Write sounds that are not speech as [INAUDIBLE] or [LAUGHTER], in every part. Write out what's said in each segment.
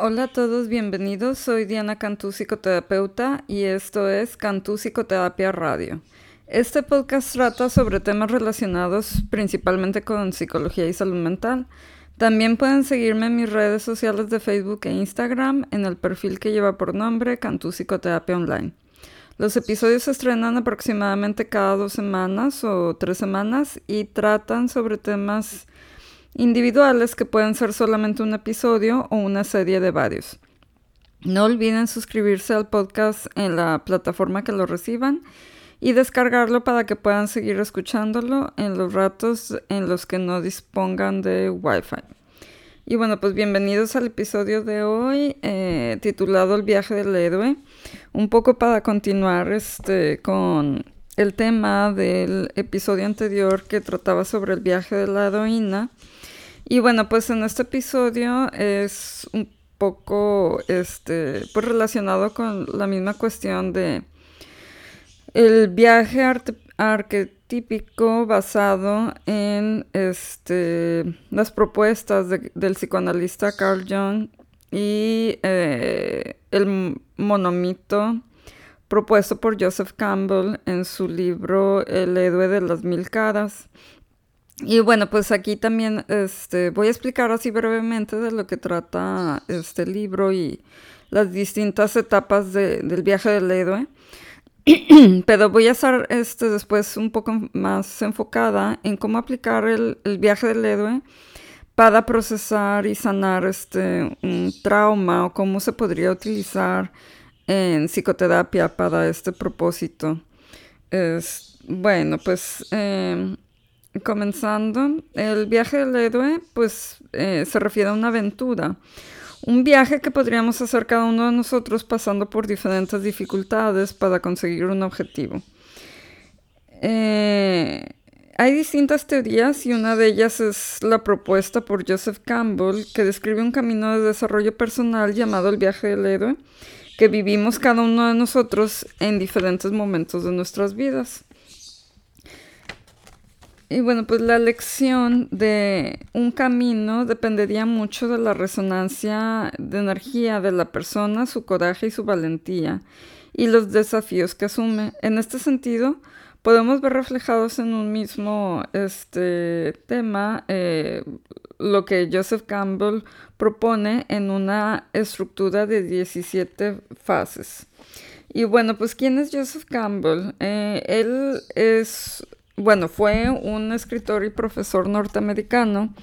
Hola a todos, bienvenidos. Soy Diana Cantú, psicoterapeuta, y esto es Cantú Psicoterapia Radio. Este podcast trata sobre temas relacionados principalmente con psicología y salud mental. También pueden seguirme en mis redes sociales de Facebook e Instagram en el perfil que lleva por nombre Cantú Psicoterapia Online. Los episodios se estrenan aproximadamente cada dos semanas o tres semanas y tratan sobre temas individuales que pueden ser solamente un episodio o una serie de varios. No olviden suscribirse al podcast en la plataforma que lo reciban y descargarlo para que puedan seguir escuchándolo en los ratos en los que no dispongan de Wi-Fi. Y bueno, pues bienvenidos al episodio de hoy eh, titulado El viaje del héroe. Un poco para continuar este, con el tema del episodio anterior que trataba sobre el viaje de la heroína. Y bueno, pues en este episodio es un poco este, pues relacionado con la misma cuestión de el viaje arquetípico basado en este, las propuestas del psicoanalista Carl Jung y eh, el monomito propuesto por Joseph Campbell en su libro El héroe de las mil caras. Y bueno, pues aquí también este, voy a explicar así brevemente de lo que trata este libro y las distintas etapas del viaje del héroe. [CLEARS THROAT] Pero voy a estar este, después un poco más enfocada en cómo aplicar el, viaje del héroe para procesar y sanar este, un trauma o cómo se podría utilizar en psicoterapia para este propósito. Es, bueno, pues em, comenzando, el viaje del héroe pues eh, se refiere a una aventura. Un viaje que podríamos hacer cada uno de nosotros pasando por diferentes dificultades para conseguir un objetivo. Eh, hay distintas teorías y una de ellas es la propuesta por Joseph Campbell que describe un camino de desarrollo personal llamado el viaje del héroe que vivimos cada uno de nosotros en diferentes momentos de nuestras vidas. Y bueno, pues la elección de un camino dependería mucho de la resonancia de energía de la persona, su coraje y su valentía, y los desafíos que asume. En este sentido, podemos ver reflejados en un mismo este, tema eh, lo que Joseph Campbell propone en una estructura de 17 fases. Y bueno, pues ¿quién es Joseph Campbell? Eh, él es bueno, fue un escritor y profesor norteamericano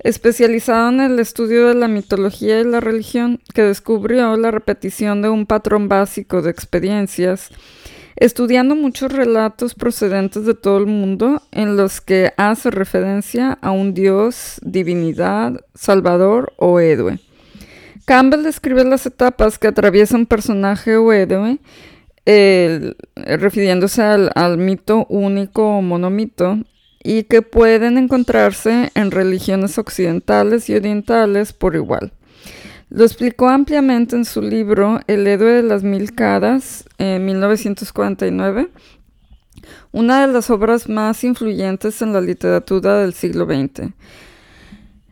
especializado en el estudio de la mitología y la religión, que descubrió la repetición de un patrón básico de experiencias, estudiando muchos relatos procedentes de todo el mundo en los que hace referencia a un dios, divinidad, salvador o héroe. Campbell describe las etapas que atraviesa un personaje o héroe refiriéndose al, mito único o monomito, y que pueden encontrarse en religiones occidentales y orientales por igual. Lo explicó ampliamente en su libro El héroe de las mil caras, en 1949, una de las obras más influyentes en la literatura del siglo XX.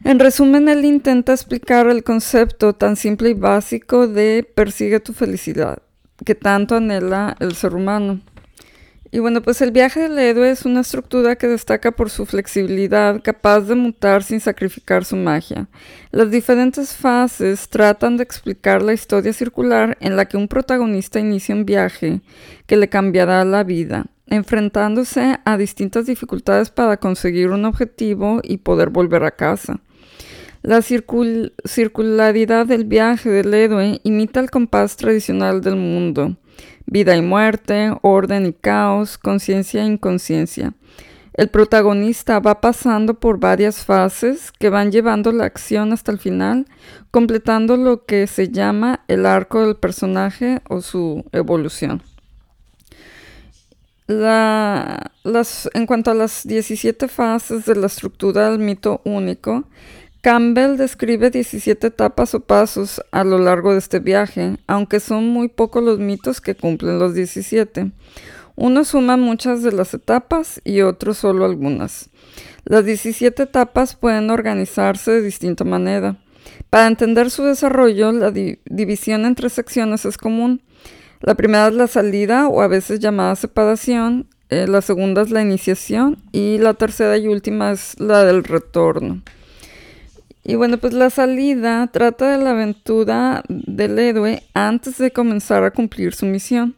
En resumen, él intenta explicar el concepto tan simple y básico de persigue tu felicidad que tanto anhela el ser humano. Y bueno, pues el viaje del héroe es una estructura que destaca por su flexibilidad, capaz de mutar sin sacrificar su magia. Las diferentes fases tratan de explicar la historia circular en la que un protagonista inicia un viaje que le cambiará la vida, enfrentándose a distintas dificultades para conseguir un objetivo y poder volver a casa. La circularidad del viaje del héroe imita el compás tradicional del mundo. Vida y muerte, orden y caos, conciencia e inconsciencia. El protagonista va pasando por varias fases que van llevando la acción hasta el final, completando lo que se llama el arco del personaje o su evolución. en cuanto a las 17 fases de la estructura del mito único, Campbell describe 17 etapas o pasos a lo largo de este viaje, aunque son muy pocos los mitos que cumplen los 17. Unos suman muchas de las etapas y otros solo algunas. Las 17 etapas pueden organizarse de distinta manera. Para entender su desarrollo, la división entre secciones es común. La primera es la salida o a veces llamada separación, eh, la segunda es la iniciación y la tercera y última es la del retorno. Y bueno, pues la salida trata de la aventura del héroe antes de comenzar a cumplir su misión.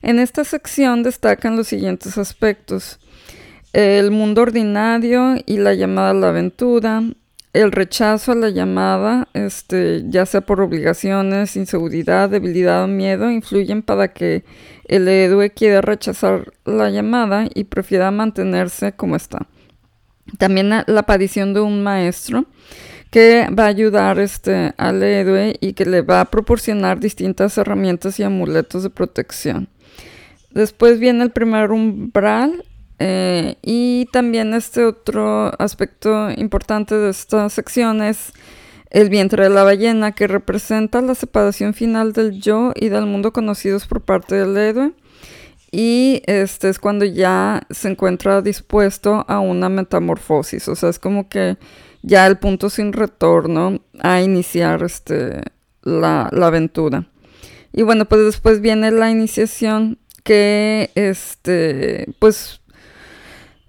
En esta sección destacan los siguientes aspectos. El mundo ordinario y la llamada a la aventura, el rechazo a la llamada, este, ya sea por obligaciones, inseguridad, debilidad o miedo, influyen para que el héroe quiera rechazar la llamada y prefiera mantenerse como está. También la aparición de un maestro que va a ayudar este, al héroe y que le va a proporcionar distintas herramientas y amuletos de protección. Después viene el primer umbral eh, y también este otro aspecto importante de esta sección es el vientre de la ballena, que representa la separación final del yo y del mundo conocidos por parte del héroe. Y este es cuando ya se encuentra dispuesto a una metamorfosis. O sea, es como que ya el punto sin retorno a iniciar este, la, la aventura. Y bueno, pues después viene la iniciación que este, pues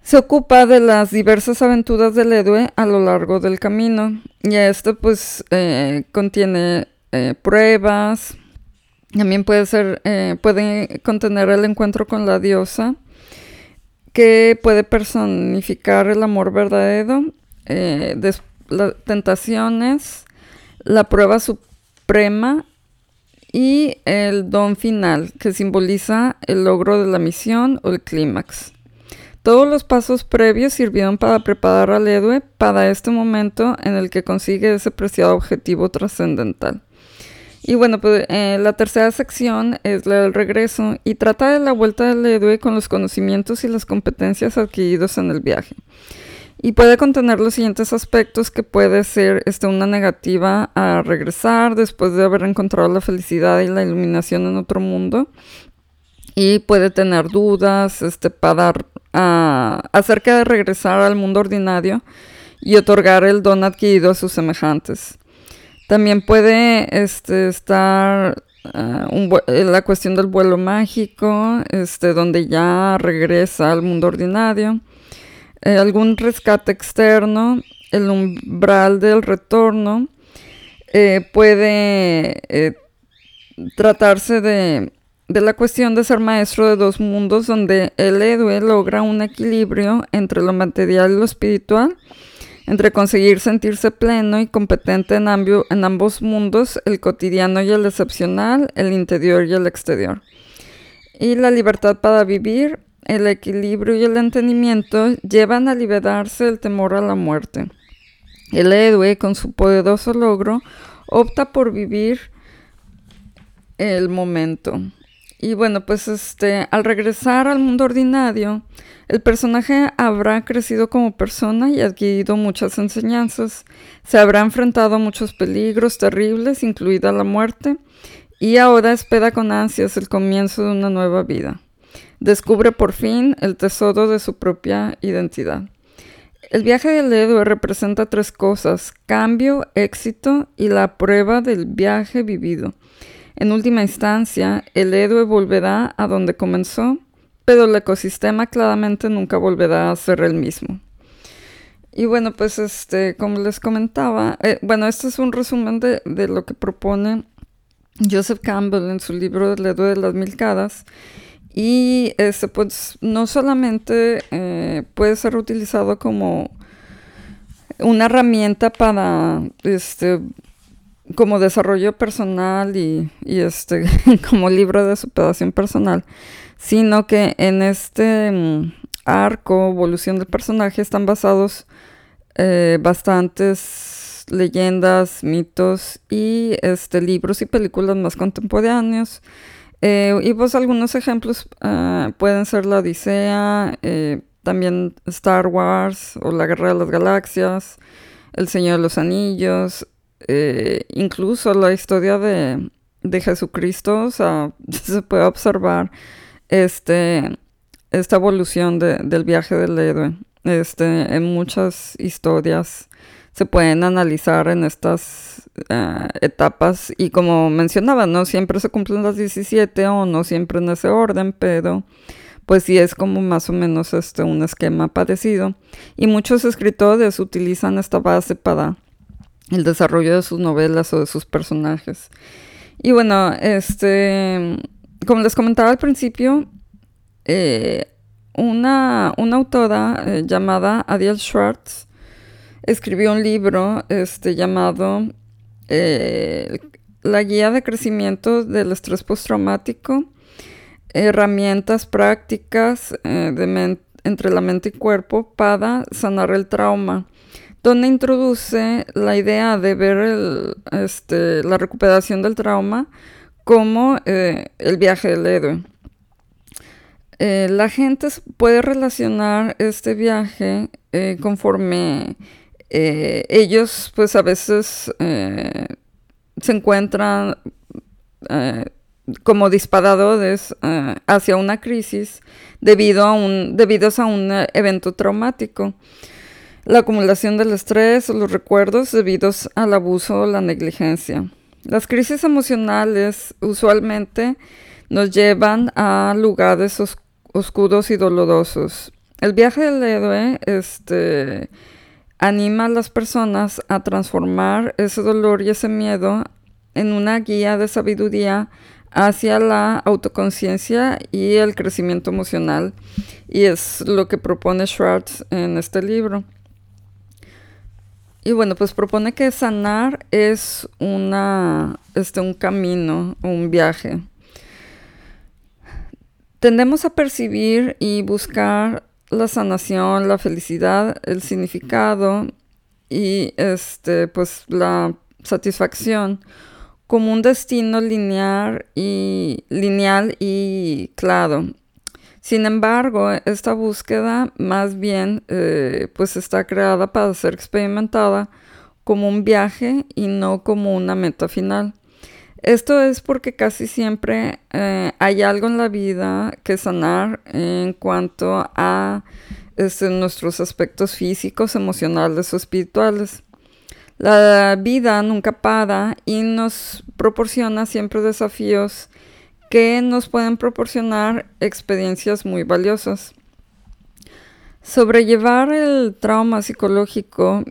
se ocupa de las diversas aventuras del héroe a lo largo del camino. Y esto pues eh, contiene eh, pruebas. También puede ser, eh, puede contener el encuentro con la diosa, que puede personificar el amor verdadero, las tentaciones, la prueba suprema y el don final, que simboliza el logro de la misión o el clímax. Todos los pasos previos sirvieron para preparar al héroe para este momento en el que consigue ese preciado objetivo trascendental. Y bueno, pues eh, la tercera sección es la del regreso y trata de la vuelta del héroe con los conocimientos y las competencias adquiridos en el viaje. Y puede contener los siguientes aspectos que puede ser este, una negativa a regresar después de haber encontrado la felicidad y la iluminación en otro mundo. Y puede tener dudas este, para acerca de regresar al mundo ordinario y otorgar el don adquirido a sus semejantes. También puede este, estar ah, eh, la cuestión del vuelo mágico, este, donde ya regresa al mundo ordinario. Eh, algún rescate externo, el umbral del retorno. Eh, puede tratarse de de la cuestión de ser maestro de dos mundos donde el héroe logra un equilibrio entre lo material y lo espiritual, entre conseguir sentirse pleno y competente en, en ambos mundos, el cotidiano y el excepcional, el interior y el exterior. Y la libertad para vivir, el equilibrio y el entendimiento llevan a liberarse del temor a la muerte. El héroe, con su poderoso logro, opta por vivir el momento. Y bueno, pues este, al regresar al mundo ordinario, el personaje habrá crecido como persona y adquirido muchas enseñanzas. Se habrá enfrentado a muchos peligros terribles, incluida la muerte, y ahora espera con ansias el comienzo de una nueva vida. Descubre por fin el tesoro de su propia identidad. El viaje del héroe representa tres cosas, cambio, éxito y la prueba del viaje vivido. En última instancia, el héroe volverá a donde comenzó, pero el ecosistema claramente nunca volverá a ser el mismo. Y bueno, pues este, como les comentaba, eh, bueno, este es un resumen de, lo que propone Joseph Campbell en su libro El héroe de las mil caras. Y este, pues no solamente eh, puede ser utilizado como una herramienta para este, como desarrollo personal y, este [LAUGHS] como libro de superación personal, sino que en este mm, arco, evolución del personaje, están basados eh, bastantes leyendas, mitos y este, libros y películas más contemporáneos. Eh, y pues algunos ejemplos ah, pueden ser la Odisea, eh, también Star Wars o la Guerra de las Galaxias, El Señor de los Anillos, eh, incluso la historia de, Jesucristo, o sea, [LAUGHS] se puede observar este, esta evolución del viaje del héroe. Este, en muchas historias se pueden analizar en estas eh, etapas y como mencionaba, no siempre se cumplen las 17 o no siempre en ese orden, pero pues sí es como más o menos este un esquema parecido y muchos escritores utilizan esta base para el desarrollo de sus novelas o de sus personajes. Y bueno, este, como les comentaba al principio, eh, una, una, autora eh, llamada Adiel Schwartz escribió un libro este, llamado eh, La guía de crecimiento del estrés postraumático, herramientas prácticas entre la mente y cuerpo para sanar el trauma donde introduce la idea de ver este, la recuperación del trauma como eh, el viaje del héroe. Eh, la gente puede relacionar este viaje eh, conforme ellos pues a veces se encuentran como disparadores hacia una crisis debido a un, a un evento traumático la acumulación del estrés los recuerdos debidos al abuso o la negligencia. Las crisis emocionales usualmente nos llevan a lugares oscuros y dolorosos. El viaje del héroe este, anima a las personas a transformar ese dolor y ese miedo en una guía de sabiduría hacia la autoconciencia y el crecimiento emocional. Y es lo que propone Schwartz en este libro. Y bueno, pues propone que sanar es una, este, un camino, un viaje. Tendemos a percibir y buscar la sanación, la felicidad, el significado y este, pues la satisfacción como un destino lineal y lineal y claro. Sin embargo, esta búsqueda más bien eh, pues está creada para ser experimentada como un viaje y no como una meta final. Esto es porque casi siempre eh, hay algo en la vida que sanar en cuanto a este, nuestros aspectos físicos, emocionales o espirituales. La vida nunca para y nos proporciona siempre desafíos que nos pueden proporcionar experiencias muy valiosas. Sobrellevar el trauma psicológico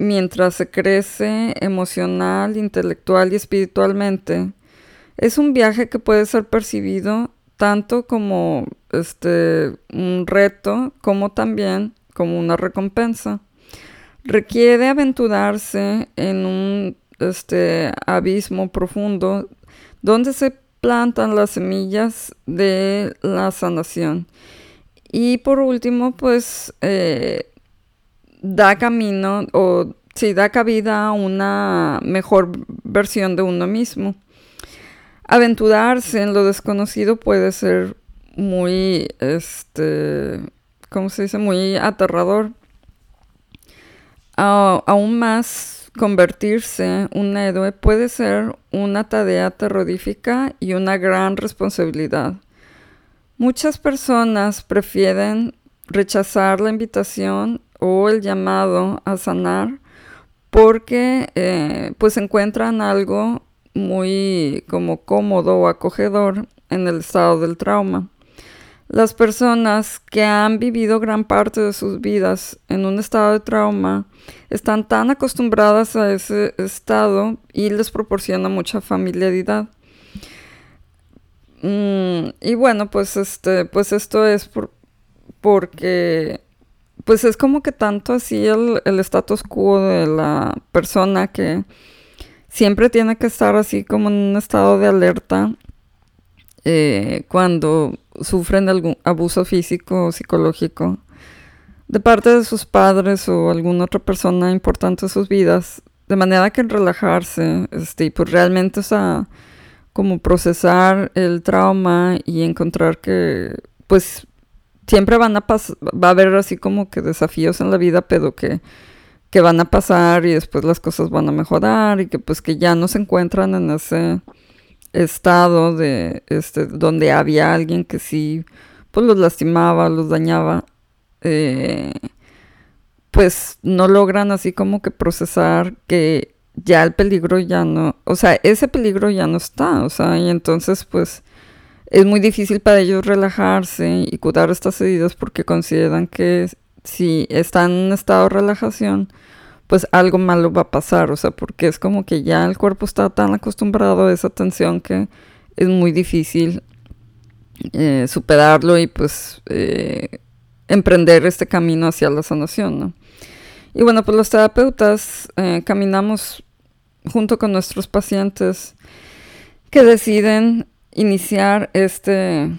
mientras se crece emocional, intelectual y espiritualmente es un viaje que puede ser percibido tanto como este, un reto como también como una recompensa. Requiere aventurarse en un este, abismo profundo donde se plantan las semillas de la sanación. Y por último, pues eh, da camino o si da cabida a una mejor versión de uno mismo. Aventurarse en lo desconocido puede ser muy, este, ¿cómo se dice? Muy aterrador. aún más Convertirse un héroe puede ser una tarea terrorífica y una gran responsabilidad. Muchas personas prefieren rechazar la invitación o el llamado a sanar porque eh, pues encuentran algo muy como cómodo o acogedor en el estado del trauma. Las personas que han vivido gran parte de sus vidas en un estado de trauma están tan acostumbradas a ese estado y les proporciona mucha familiaridad. Mm, y bueno, pues este, pues esto es porque pues es como que tanto así el, el status quo de la persona que siempre tiene que estar así como en un estado de alerta eh, cuando sufren algún abuso físico o psicológico de parte de sus padres o alguna otra persona importante en sus vidas, de manera que relajarse, este, y pues realmente, o sea, como procesar el trauma y encontrar que, pues, siempre van a pasar, va a haber así como que desafíos en la vida, pero que, que van a pasar y después las cosas van a mejorar y que pues que ya no se encuentran en ese estado de este donde había alguien que sí pues los lastimaba, los dañaba. Eh, pues no logran así como que procesar que ya el peligro ya no, o sea, ese peligro ya no está, o sea, y entonces pues es muy difícil para ellos relajarse y cuidar estas heridas porque consideran que si están en estado de relajación, pues algo malo va a pasar, o sea, porque es como que ya el cuerpo está tan acostumbrado a esa tensión que es muy difícil eh, superarlo y pues eh, emprender este camino hacia la sanación. Y bueno, pues los terapeutas eh, caminamos junto con nuestros pacientes que deciden iniciar este,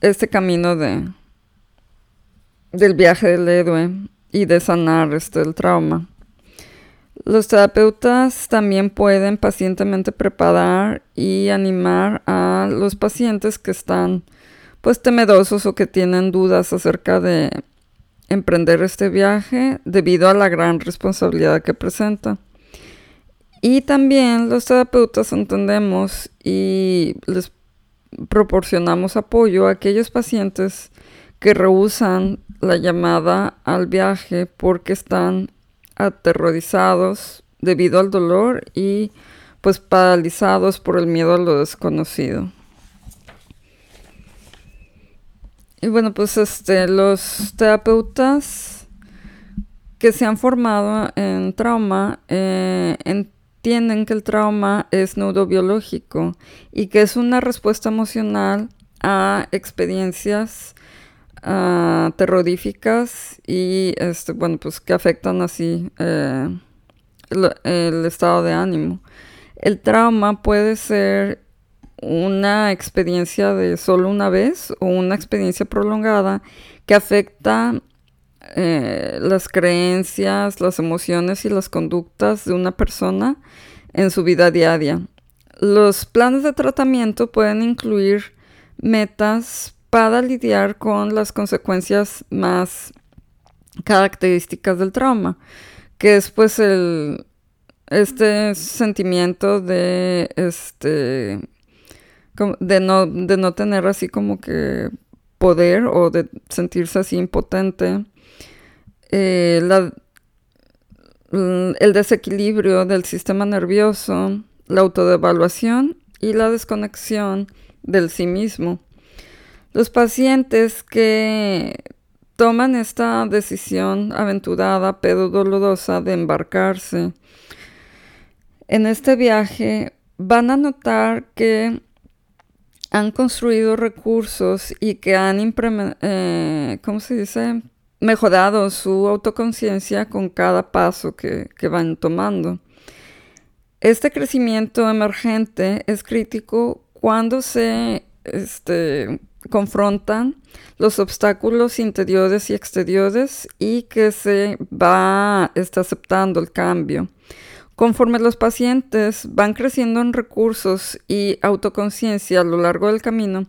este camino de, del viaje del héroe y de sanar este, el trauma. Los terapeutas también pueden pacientemente preparar y animar a los pacientes que están pues temerosos o que tienen dudas acerca de emprender este viaje debido a la gran responsabilidad que presenta. Y también los terapeutas entendemos y les proporcionamos apoyo a aquellos pacientes que rehusan la llamada al viaje porque están aterrorizados debido al dolor y pues paralizados por el miedo a lo desconocido. Y bueno, pues este, los terapeutas que se han formado en trauma eh, entienden que el trauma es neurobiológico y que es una respuesta emocional a experiencias uh, terroríficas y este, bueno, pues que afectan así eh, el estado de ánimo. El trauma puede ser una experiencia de solo una vez o una experiencia prolongada que afecta eh, las creencias, las emociones y las conductas de una persona en su vida diaria. Los planes de tratamiento pueden incluir metas para lidiar con las consecuencias más características del trauma, que es pues el este sentimiento de este de no, de no tener así como que poder o de sentirse así impotente. Eh, el desequilibrio del sistema nervioso, la autodevaluación y la desconexión del sí mismo. Los pacientes que toman esta decisión aventurada pero dolorosa de embarcarse en este viaje van a notar que han construido recursos y que han, eh, ¿cómo se dice? Mejorado su autoconciencia con cada paso que, van tomando. Este crecimiento emergente es crítico cuando se este, confrontan los obstáculos interiores y exteriores y que se va aceptando el cambio. Conforme los pacientes van creciendo en recursos y autoconciencia a lo largo del camino,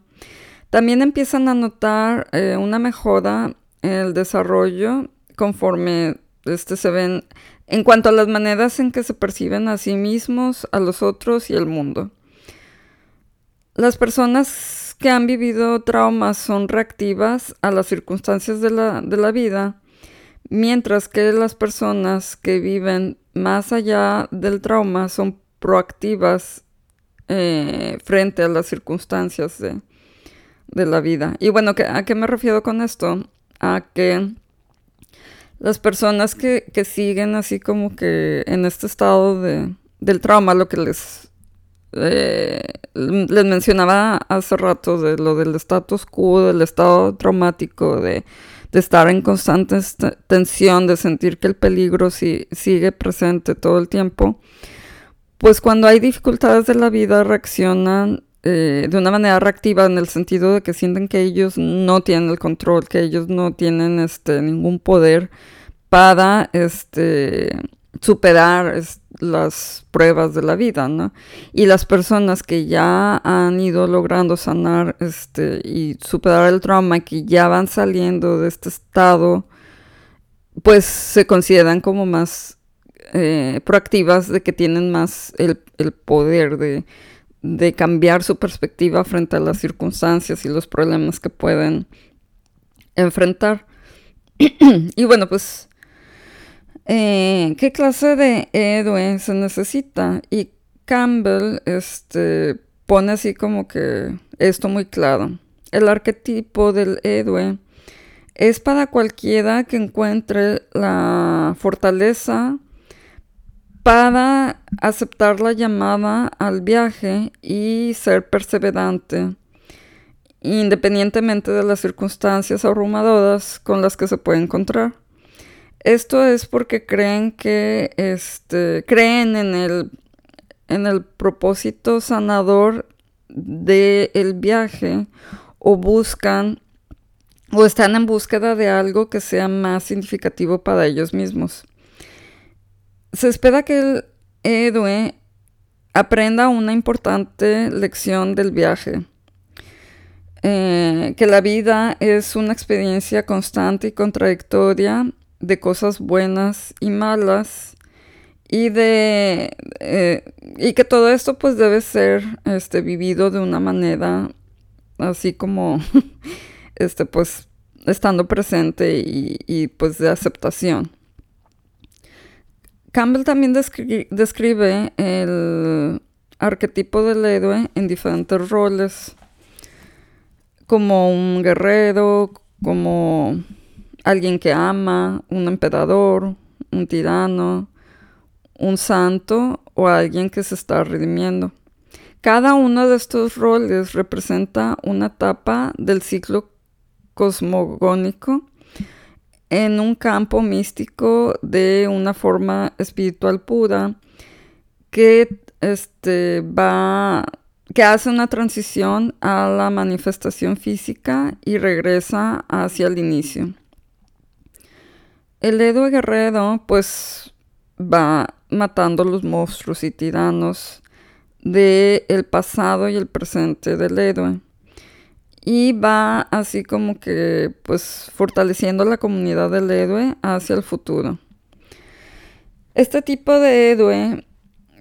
también empiezan a notar eh, una mejora el desarrollo conforme este, se ven en cuanto a las maneras en que se perciben a sí mismos, a los otros y al mundo. Las personas que han vivido traumas son reactivas a las circunstancias de la, de la vida, mientras que las personas que viven más allá del trauma, son proactivas eh, frente a las circunstancias de, la vida. Y bueno, ¿a qué me refiero con esto? A que las personas que, siguen así como que en este estado de, del trauma, lo que les, eh, les mencionaba hace rato de lo del status quo, del estado traumático, de de estar en constante tensión, de sentir que el peligro sigue presente todo el tiempo, pues cuando hay dificultades de la vida reaccionan eh, de una manera reactiva en el sentido de que sienten que ellos no tienen el control, que ellos no tienen este, ningún poder para este, superar las pruebas de la vida, ¿no? Y las personas que ya han ido logrando sanar este, y superar el trauma, que ya van saliendo de este estado, pues se consideran como más eh, proactivas, de que tienen más el, poder de, de cambiar su perspectiva frente a las circunstancias y los problemas que pueden enfrentar. [CLEARS THROAT] y bueno, pues Eh, ¿Qué clase de héroe se necesita? Y Campbell este, pone así como que esto muy claro. El arquetipo del héroe es para cualquiera que encuentre la fortaleza para aceptar la llamada al viaje y ser perseverante, independientemente de las circunstancias abrumadoras con las que se puede encontrar. Esto es porque creen que este, creen en el, en el propósito sanador del viaje o buscan o están en búsqueda de algo que sea más significativo para ellos mismos. Se espera que el héroe aprenda una importante lección del viaje, eh, que la vida es una experiencia constante y contradictoria de cosas buenas y malas y de eh, y que todo esto pues debe ser este vivido de una manera así como [LAUGHS] este pues estando presente y, pues de aceptación Campbell también describe el arquetipo del héroe en diferentes roles como un guerrero como alguien que ama, un emperador, un tirano, un santo o alguien que se está redimiendo. Cada uno de estos roles representa una etapa del ciclo cosmogónico en un campo místico de una forma espiritual pura que este, va que hace una transición a la manifestación física y regresa hacia el inicio. El Edo Guerrero pues va matando los monstruos y tiranos del el pasado y el presente del héroe. Y va así como que pues fortaleciendo la comunidad del héroe hacia el futuro. Este tipo de héroe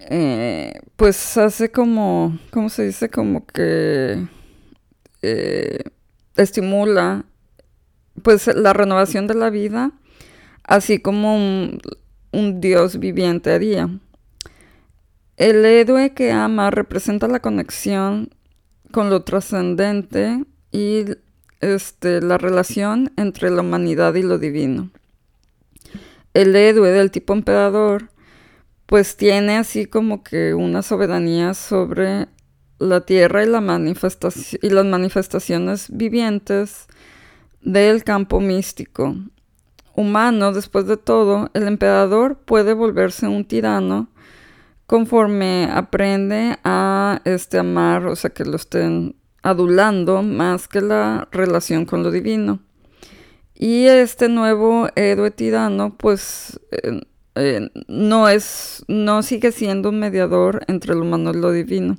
eh, pues hace como, ¿cómo se dice? Como que eh, estimula pues la renovación de la vida así como un, Dios viviente haría. El héroe que ama representa la conexión con lo trascendente y este, la relación entre la humanidad y lo divino. El héroe del tipo emperador pues tiene así como que una soberanía sobre la tierra y, la y las manifestaciones vivientes del campo místico, humano, después de todo, el emperador puede volverse un tirano conforme aprende a este amar, o sea, que lo estén adulando más que la relación con lo divino. Y este nuevo héroe tirano, pues, eh, eh, no es, no sigue siendo un mediador entre lo humano y lo divino.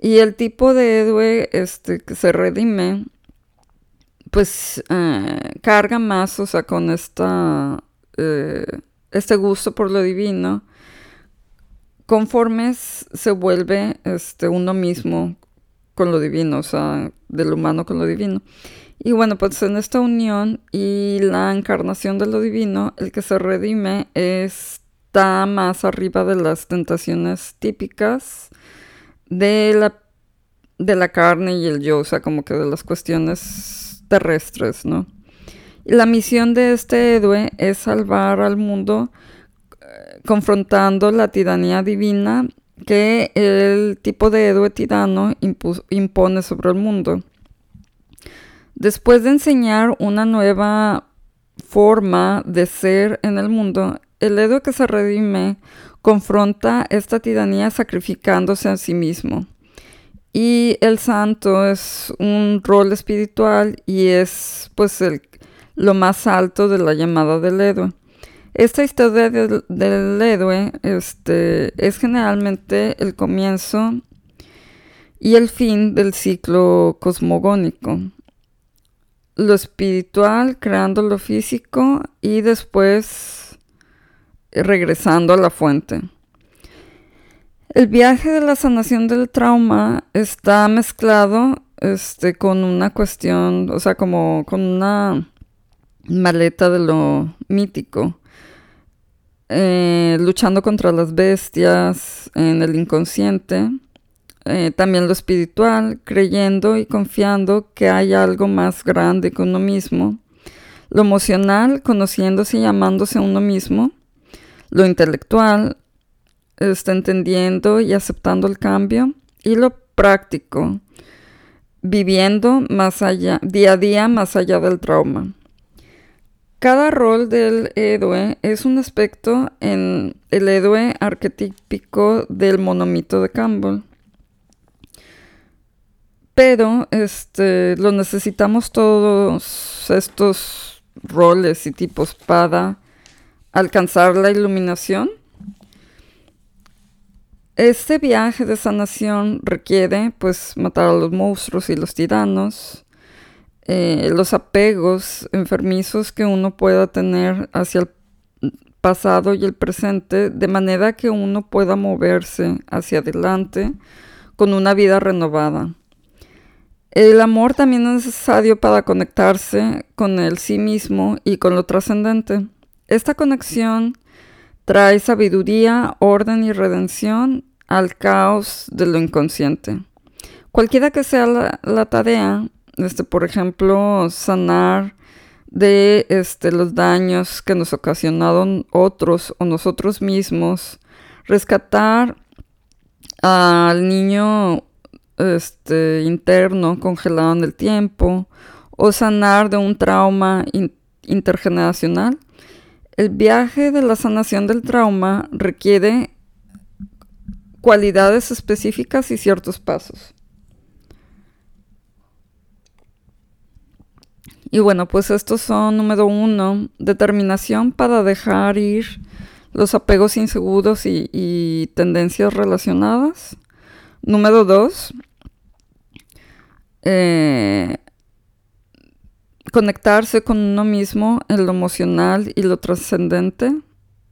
Y el tipo de héroe este, que se redime pues eh, carga más, o sea, con esta, este gusto por lo divino, conforme se vuelve este, uno mismo con lo divino, o sea, del humano con lo divino. Y bueno, pues en esta unión y la encarnación de lo divino, el que se redime está más arriba de las tentaciones típicas de la, de la carne y el yo, o sea, como que de las cuestiones terrestres, ¿no? Y la misión de este héroe es salvar al mundo eh, confrontando la tiranía divina que el tipo de héroe tirano impone sobre el mundo. Después de enseñar una nueva forma de ser en el mundo, el héroe que se redime confronta esta tiranía sacrificándose a sí mismo. Y el santo es un rol espiritual y es pues el, lo más alto de la llamada del héroe. Esta historia del, del héroe este, es generalmente el comienzo y el fin del ciclo cosmogónico. Lo espiritual creando lo físico y después regresando a la fuente. El viaje de la sanación del trauma está mezclado este, con una cuestión, o sea, como con una maleta de lo mítico. Eh, luchando contra las bestias en el inconsciente, eh, también lo espiritual, creyendo y confiando que hay algo más grande que uno mismo, lo emocional, conociéndose y amándose a uno mismo, lo intelectual, está entendiendo y aceptando el cambio, y lo práctico, viviendo más allá, día a día más allá del trauma. Cada rol del héroe es un aspecto en el héroe arquetípico del monomito de Campbell. Pero este, lo necesitamos todos estos roles y tipos para alcanzar la iluminación. Este viaje de sanación requiere pues matar a los monstruos y los tiranos, eh, los apegos enfermizos que uno pueda tener hacia el pasado y el presente, de manera que uno pueda moverse hacia adelante con una vida renovada. El amor también es necesario para conectarse con el sí mismo y con lo trascendente. Esta conexión trae sabiduría, orden y redención al caos de lo inconsciente. Cualquiera que sea la, la tarea, este, por ejemplo, sanar de este, los daños que nos ocasionaron otros o nosotros mismos, rescatar al niño este, interno congelado en el tiempo o sanar de un trauma intergeneracional. El viaje de la sanación del trauma requiere cualidades específicas y ciertos pasos. Y bueno, pues estos son, número uno, determinación para dejar ir los apegos inseguros y, tendencias relacionadas. Número dos, eh, conectarse con uno mismo en lo emocional y lo trascendente.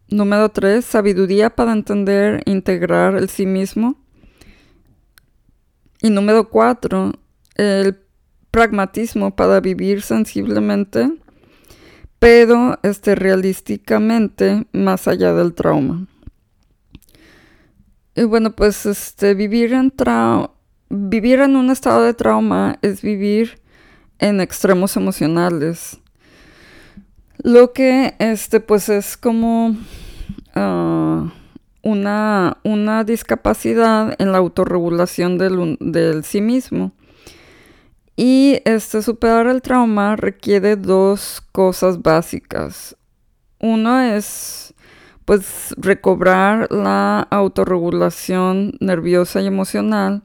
Número tres, sabiduría para entender e integrar el sí mismo. Y número cuatro, el pragmatismo para vivir sensiblemente, pero este, realísticamente más allá del trauma. Y bueno, pues este, vivir, en vivir en un estado de trauma es vivir en extremos emocionales. Lo que este, pues es como ah, una, una, discapacidad en la autorregulación del, del sí mismo. Y este, superar el trauma requiere dos cosas básicas. Uno es pues recobrar la autorregulación nerviosa y emocional,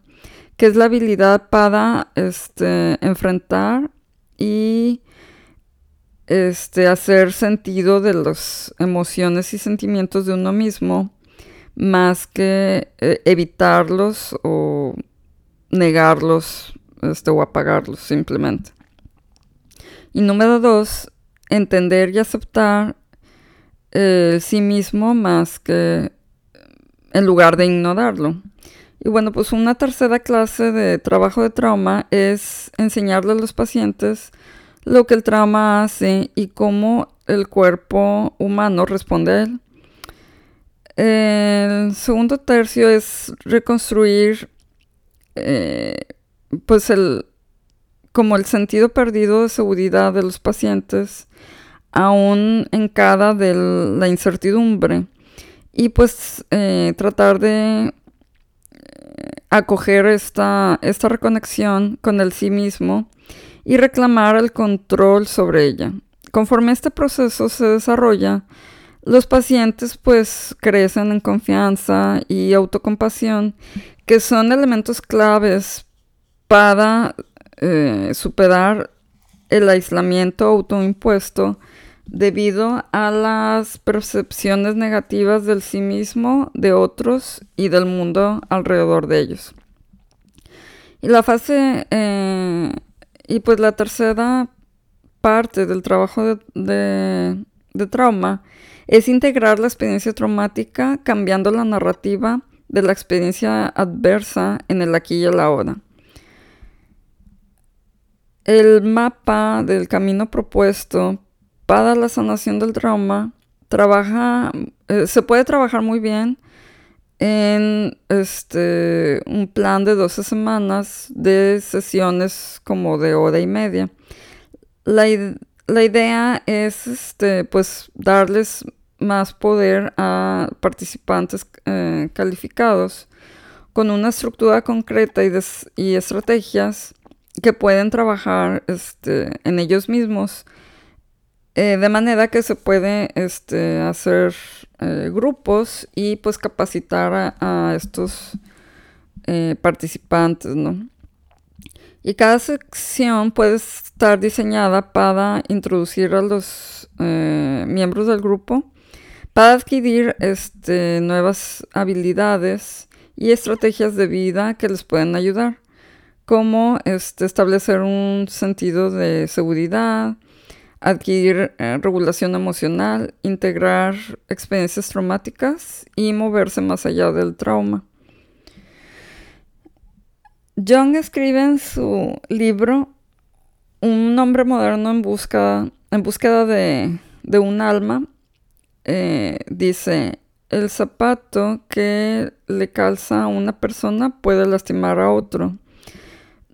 que es la habilidad para este, enfrentar y este, hacer sentido de las emociones y sentimientos de uno mismo, más que eh, evitarlos o negarlos este, o apagarlos simplemente. Y número dos, entender y aceptar eh, sí mismo más que en lugar de ignorarlo. Y bueno, pues una tercera clase de trabajo de trauma es enseñarle a los pacientes lo que el trauma hace y cómo el cuerpo humano responde a él. El segundo tercio es reconstruir eh, pues el, como el sentido perdido de seguridad de los pacientes, aún en cada de la incertidumbre, y pues eh, tratar de eh, acoger esta, esta reconexión con el sí mismo y reclamar el control sobre ella. Conforme este proceso se desarrolla, los pacientes pues crecen en confianza y autocompasión, que son elementos claves para eh, superar el aislamiento autoimpuesto debido a las percepciones negativas del sí mismo, de otros y del mundo alrededor de ellos. Y la fase, eh, y pues la tercera parte del trabajo de, de trauma es integrar la experiencia traumática cambiando la narrativa de la experiencia adversa en el aquí y el ahora. El mapa del camino propuesto para la sanación del trauma trabaja eh, se puede trabajar muy bien en este, un plan de 12 semanas de sesiones como de hora y media. La, idea es este, pues, darles más poder a participantes eh, calificados con una estructura concreta y, y estrategias que pueden trabajar este, en ellos mismos eh, de manera que se puede este, hacer eh, grupos y pues capacitar a, estos eh, participantes, ¿no? Y cada sección puede estar diseñada para introducir a los miembros del grupo para adquirir este, nuevas habilidades y estrategias de vida que les pueden ayudar, como este, establecer un sentido de seguridad, adquirir eh, regulación emocional, integrar experiencias traumáticas y moverse más allá del trauma. Jung escribe en su libro Un hombre moderno en, busca, en búsqueda de, un alma. Eh, dice, el zapato que le calza a una persona puede lastimar a otro.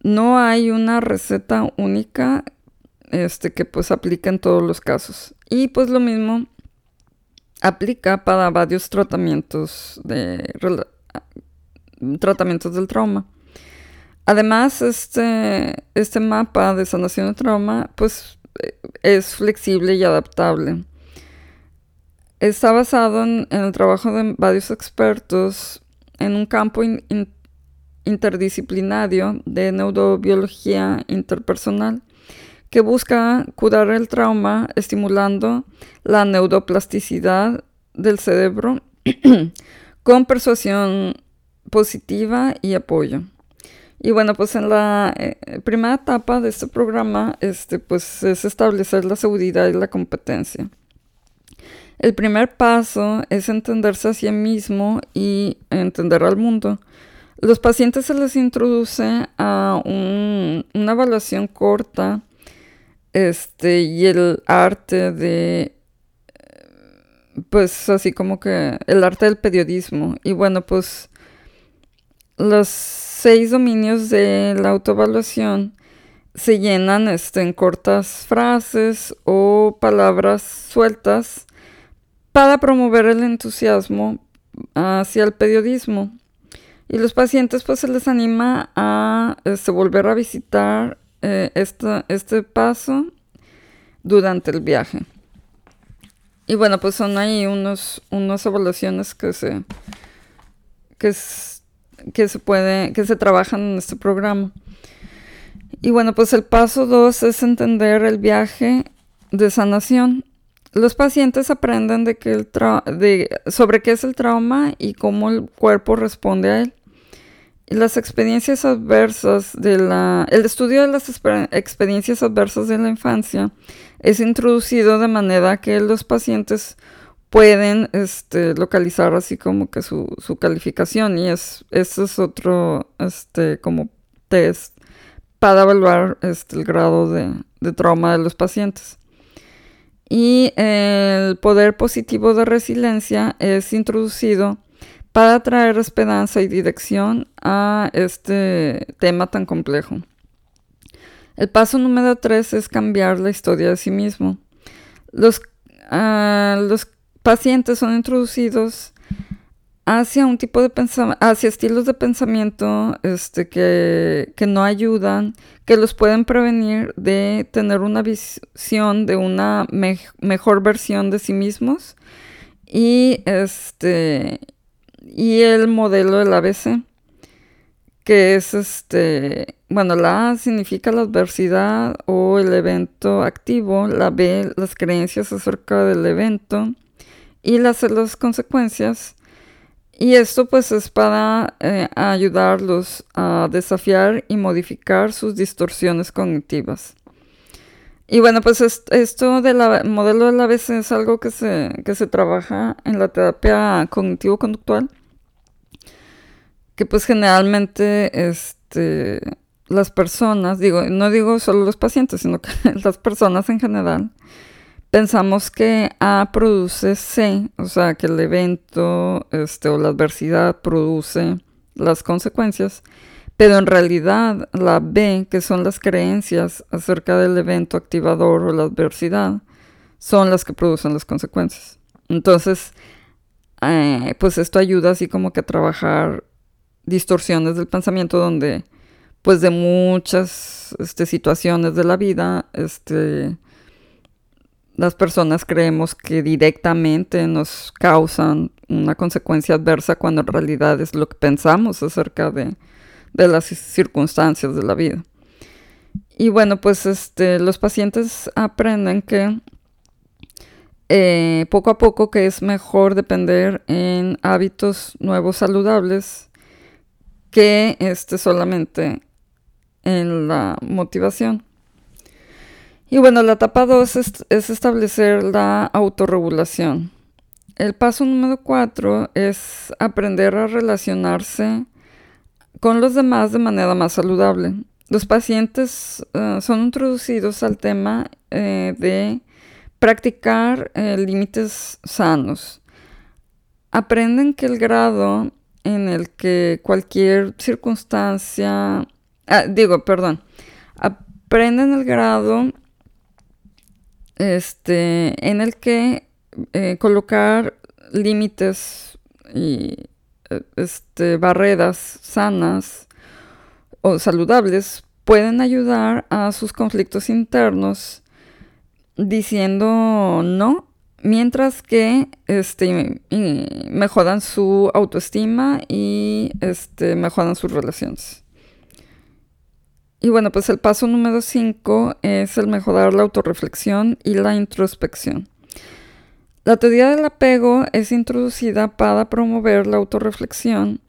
No hay una receta única este, que pues aplica en todos los casos. Y pues lo mismo aplica para varios tratamientos de tratamientos del trauma. Además, este, este mapa de sanación de trauma pues es flexible y adaptable. Está basado en, el trabajo de varios expertos en un campo interdisciplinario de neurobiología interpersonal que busca curar el trauma estimulando la neuroplasticidad del cerebro [CLEARS THROAT] con persuasión positiva y apoyo. Y bueno, pues en la eh, primera etapa de este programa, este, pues es establecer la seguridad y la competencia. El primer paso es entenderse a sí mismo y entender al mundo. Los pacientes se les introduce a una evaluación corta este, y el arte de, pues así como que el arte del periodismo. Y bueno, pues los seis dominios de la autoevaluación se llenan este, en cortas frases o palabras sueltas para promover el entusiasmo hacia el periodismo. Y los pacientes pues se les anima a este, volver a visitar eh, este paso durante el viaje. Y bueno, pues son ahí unos, unas evaluaciones que se, que, que se puede, que se trabajan en este programa. Y bueno, pues el paso 2 es entender el viaje de sanación. Los pacientes aprenden de que el sobre qué es el trauma y cómo el cuerpo responde a él las experiencias adversas de la... El estudio de las experiencias adversas de la infancia es introducido de manera que los pacientes pueden este, localizar así como que su, calificación y es, eso es otro este, como test para evaluar este, el grado de, de trauma de los pacientes. Y el poder positivo de resiliencia es introducido para traer esperanza y dirección a este tema tan complejo. El paso número tres es cambiar la historia de sí mismo. Los, ah, los pacientes son introducidos hacia un tipo de pensamiento, hacia estilos de pensamiento este, que, no ayudan, que los pueden prevenir de tener una visión de una mejor versión de sí mismos y este y el modelo del ABC, que es este, bueno, la A significa la adversidad o el evento activo, la B las creencias acerca del evento y las consecuencias. Y esto pues es para eh, ayudarlos a desafiar y modificar sus distorsiones cognitivas. Y bueno, pues esto del modelo del ABC es algo que se, que se trabaja en la terapia cognitivo-conductual que pues generalmente este, las personas, digo, no digo solo los pacientes, sino que [LAUGHS] las personas en general, pensamos que A produce C, o sea, que el evento este, o la adversidad produce las consecuencias, pero en realidad la B, que son las creencias acerca del evento activador o la adversidad, son las que producen las consecuencias. Entonces, eh, pues esto ayuda así como que a trabajar distorsiones del pensamiento donde pues de muchas este, situaciones de la vida, este, las personas creemos que directamente nos causan una consecuencia adversa cuando en realidad es lo que pensamos acerca de, las circunstancias de la vida. Y bueno, pues este, los pacientes aprenden que eh, poco a poco que es mejor depender en hábitos nuevos saludables que este solamente en la motivación. Y bueno, la etapa 2 es, establecer la autorregulación. El paso número 4 es aprender a relacionarse con los demás de manera más saludable. Los pacientes eh, son introducidos al tema eh, de practicar eh, límites sanos. Aprenden que el grado en el que cualquier circunstancia, ah, digo, perdón, aprenden el grado este, en el que colocar límites y este, barreras sanas o saludables pueden ayudar a sus conflictos internos diciendo no mientras que este, mejoran su autoestima y este, mejoran sus relaciones. Y bueno, pues el paso número 5 es el mejorar la autorreflexión y la introspección. La teoría del apego es introducida para promover la autorreflexión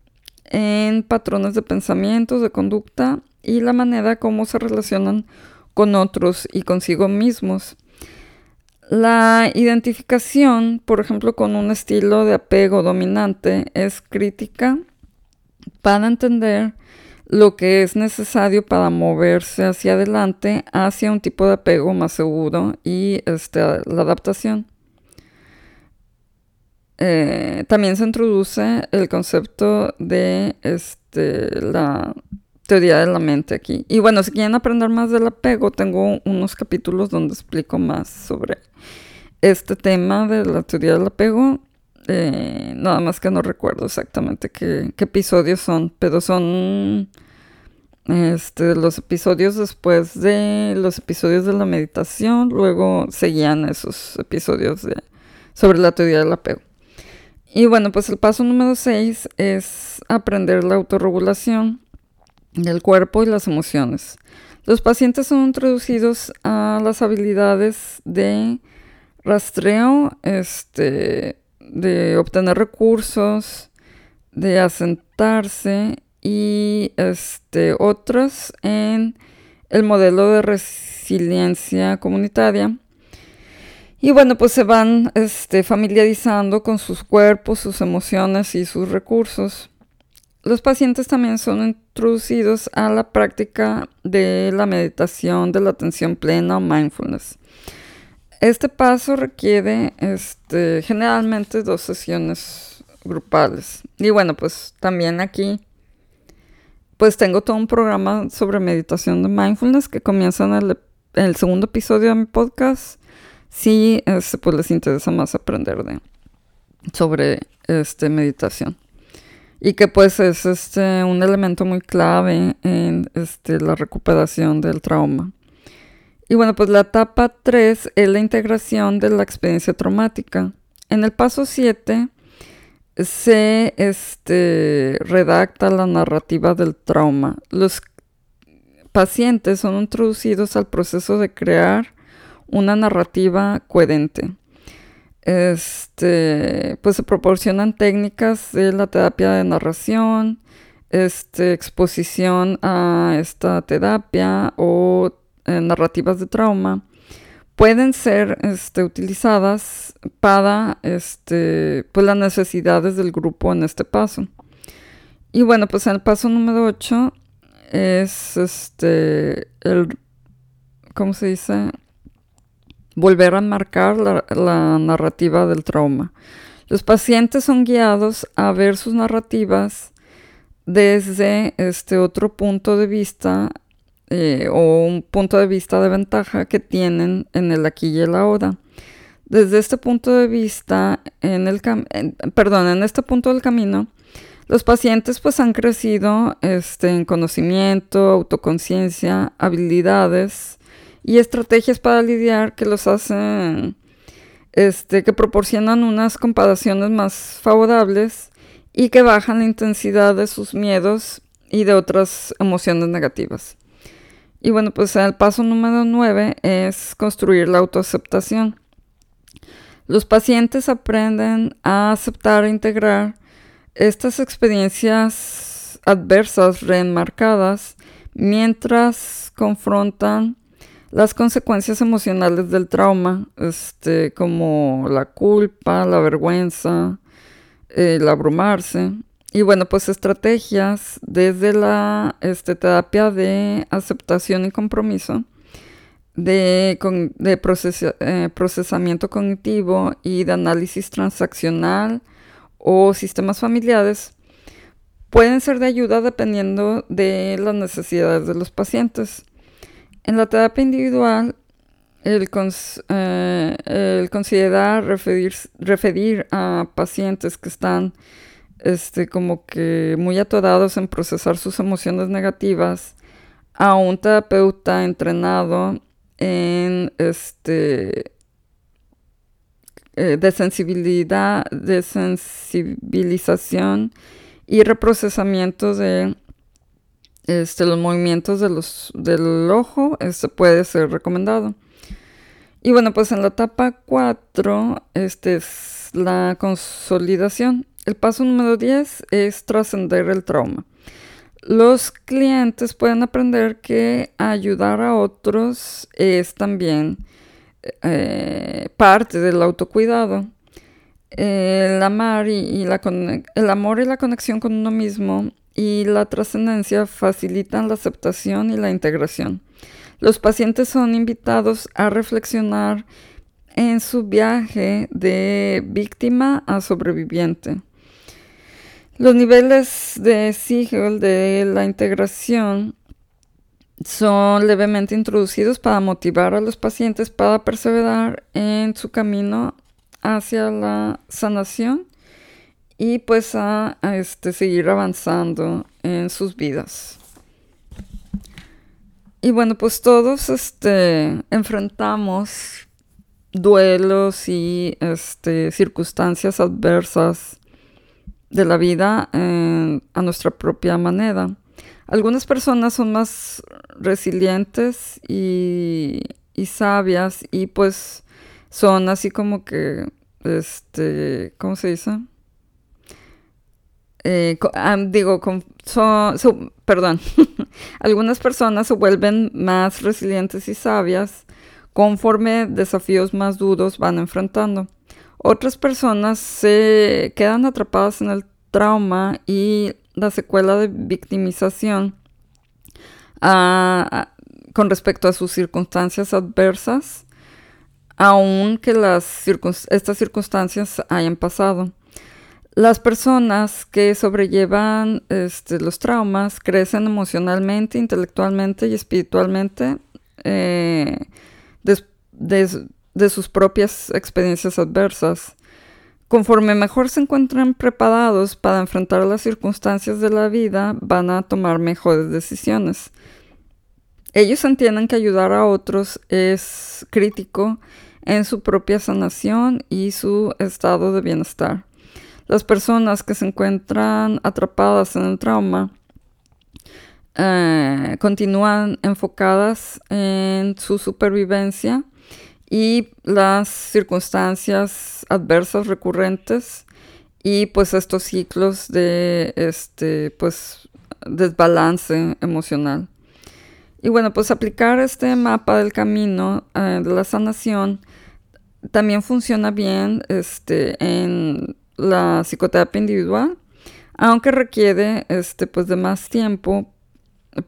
en patrones de pensamientos, de conducta y la manera como se relacionan con otros y consigo mismos. La identificación, por ejemplo, con un estilo de apego dominante es crítica para entender lo que es necesario para moverse hacia adelante hacia un tipo de apego más seguro y este, la adaptación. Eh, también se introduce el concepto de este, la teoría de la mente aquí. Y bueno, si quieren aprender más del apego, tengo unos capítulos donde explico más sobre este tema de la teoría del apego. Eh, nada más que no recuerdo exactamente qué, episodios son, pero son este, los episodios después de los episodios de la meditación, luego seguían esos episodios de, sobre la teoría del apego. Y bueno, pues el paso número 6 es aprender la autorregulación del cuerpo y las emociones. Los pacientes son introducidos a las habilidades de rastreo, este, de obtener recursos, de asentarse y este, otros en el modelo de resiliencia comunitaria. Y bueno, pues se van este, familiarizando con sus cuerpos, sus emociones y sus recursos. Los pacientes también son introducidos a la práctica de la meditación de la atención plena o mindfulness. Este paso requiere este, generalmente dos sesiones grupales. Y bueno, pues también aquí pues tengo todo un programa sobre meditación de mindfulness que comienza en el, segundo episodio de mi podcast. Este, pues les interesa más aprender de, sobre este, meditación. Y que pues es este, un elemento muy clave en este, la recuperación del trauma. Y bueno, pues la etapa 3 es la integración de la experiencia traumática. En el paso 7 se este, redacta la narrativa del trauma. Los pacientes son introducidos al proceso de crear una narrativa coherente. Este, pues se proporcionan técnicas de la terapia de narración, este, exposición a esta terapia o narrativas de trauma pueden ser este, utilizadas para este, pues, las necesidades del grupo en este paso. Y bueno, pues el paso número 8 es este, el, ¿cómo se dice? Volver a marcar la, narrativa del trauma. Los pacientes son guiados a ver sus narrativas desde este otro punto de vista eh, o un punto de vista de ventaja que tienen en el aquí y el ahora. Desde este punto de vista, en el perdón, en este punto del camino, los pacientes pues han crecido este, en conocimiento, autoconciencia, habilidades y estrategias para lidiar que los hacen, este, que proporcionan unas comparaciones más favorables y que bajan la intensidad de sus miedos y de otras emociones negativas. Y bueno, pues el paso número 9 es construir la autoaceptación. Los pacientes aprenden a aceptar e integrar estas experiencias adversas reenmarcadas mientras confrontan las consecuencias emocionales del trauma, este, como la culpa, la vergüenza, el abrumarse. Y bueno, pues estrategias desde la este, terapia de aceptación y compromiso, de, eh, procesamiento cognitivo y de análisis transaccional o sistemas familiares, pueden ser de ayuda dependiendo de las necesidades de los pacientes. En la terapia individual, el, eh, considerar referir, referir a pacientes que están este, como que muy atorados en procesar sus emociones negativas a un terapeuta entrenado en este eh, de sensibilidad, de sensibilización y reprocesamiento de este, los movimientos de los, del ojo, este puede ser recomendado. Y bueno, pues en la etapa 4 este es la consolidación. El paso número 10 es trascender el trauma. Los clientes pueden aprender que ayudar a otros es también eh, parte del autocuidado. El, y, la el amor y la conexión con uno mismo y la trascendencia facilitan la aceptación y la integración. Los pacientes son invitados a reflexionar en su viaje de víctima a sobreviviente. Los niveles de Siegel de la integración son levemente introducidos para motivar a los pacientes para perseverar en su camino hacia la sanación y pues a, este, seguir avanzando en sus vidas. Y bueno, pues todos este, enfrentamos duelos y este, circunstancias adversas de la vida a nuestra propia manera. Algunas personas son más resilientes y, y, sabias y pues son así como que, este, ¿cómo se dice? Eh, digo, son, perdón, [LAUGHS] algunas personas se vuelven más resilientes y sabias conforme desafíos más duros van enfrentando. Otras personas se quedan atrapadas en el trauma y la secuela de victimización con respecto a sus circunstancias adversas, aunque las estas circunstancias hayan pasado. Las personas que sobrellevan este, los traumas crecen emocionalmente, intelectualmente y espiritualmente eh, de sus propias experiencias adversas. Conforme mejor se encuentran preparados para enfrentar las circunstancias de la vida, van a tomar mejores decisiones. Ellos entienden que ayudar a otros es crítico en su propia sanación y su estado de bienestar. Las personas que se encuentran atrapadas en el trauma eh, continúan enfocadas en su supervivencia y las circunstancias adversas recurrentes y pues estos ciclos de este pues desbalance emocional. Y bueno, pues aplicar este mapa del camino eh, de la sanación también funciona bien este, en la psicoterapia individual, aunque requiere este, pues de más tiempo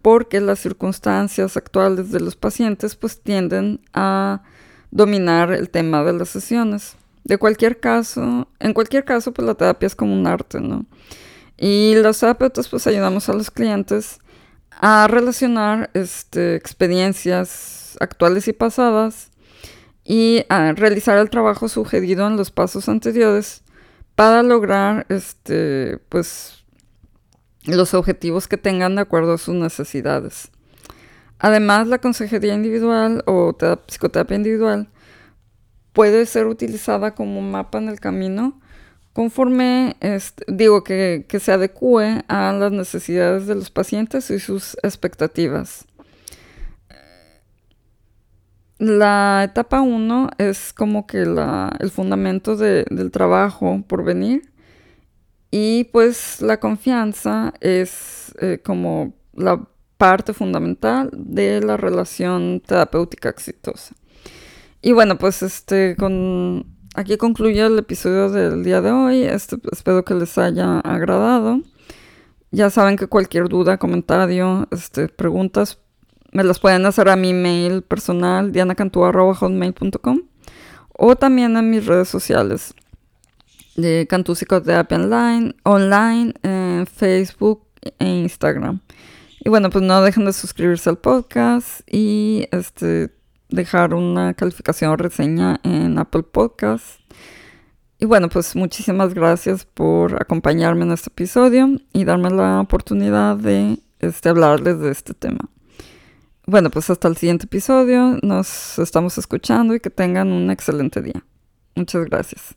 porque las circunstancias actuales de los pacientes pues tienden a dominar el tema de las sesiones. De cualquier caso, en cualquier caso, pues la terapia es como un arte, ¿no? Y los terapeutas pues ayudamos a los clientes a relacionar este, experiencias actuales y pasadas y a realizar el trabajo sugerido en los pasos anteriores para lograr este, pues, los objetivos que tengan de acuerdo a sus necesidades. Además, la consejería individual o psicoterapia individual puede ser utilizada como mapa en el camino conforme, este, digo, que, se adecue a las necesidades de los pacientes y sus expectativas. La etapa 1 es como que el fundamento del trabajo por venir y pues la confianza es eh, como la parte fundamental de la relación terapéutica exitosa. Y bueno, pues este con aquí concluye el episodio del día de hoy. Este, espero que les haya agradado. Ya saben que cualquier duda, comentario, este, preguntas, me las pueden hacer a mi mail personal, dianacantú.com o también en mis redes sociales de Cantú Psicoterapia Online, online en Facebook e Instagram. Y bueno, pues no dejen de suscribirse al podcast y este dejar una calificación o reseña en Apple Podcast. Y bueno, pues muchísimas gracias por acompañarme en este episodio y darme la oportunidad de este, hablarles de este tema. Bueno, pues hasta el siguiente episodio. Nos estamos escuchando y que tengan un excelente día. Muchas gracias.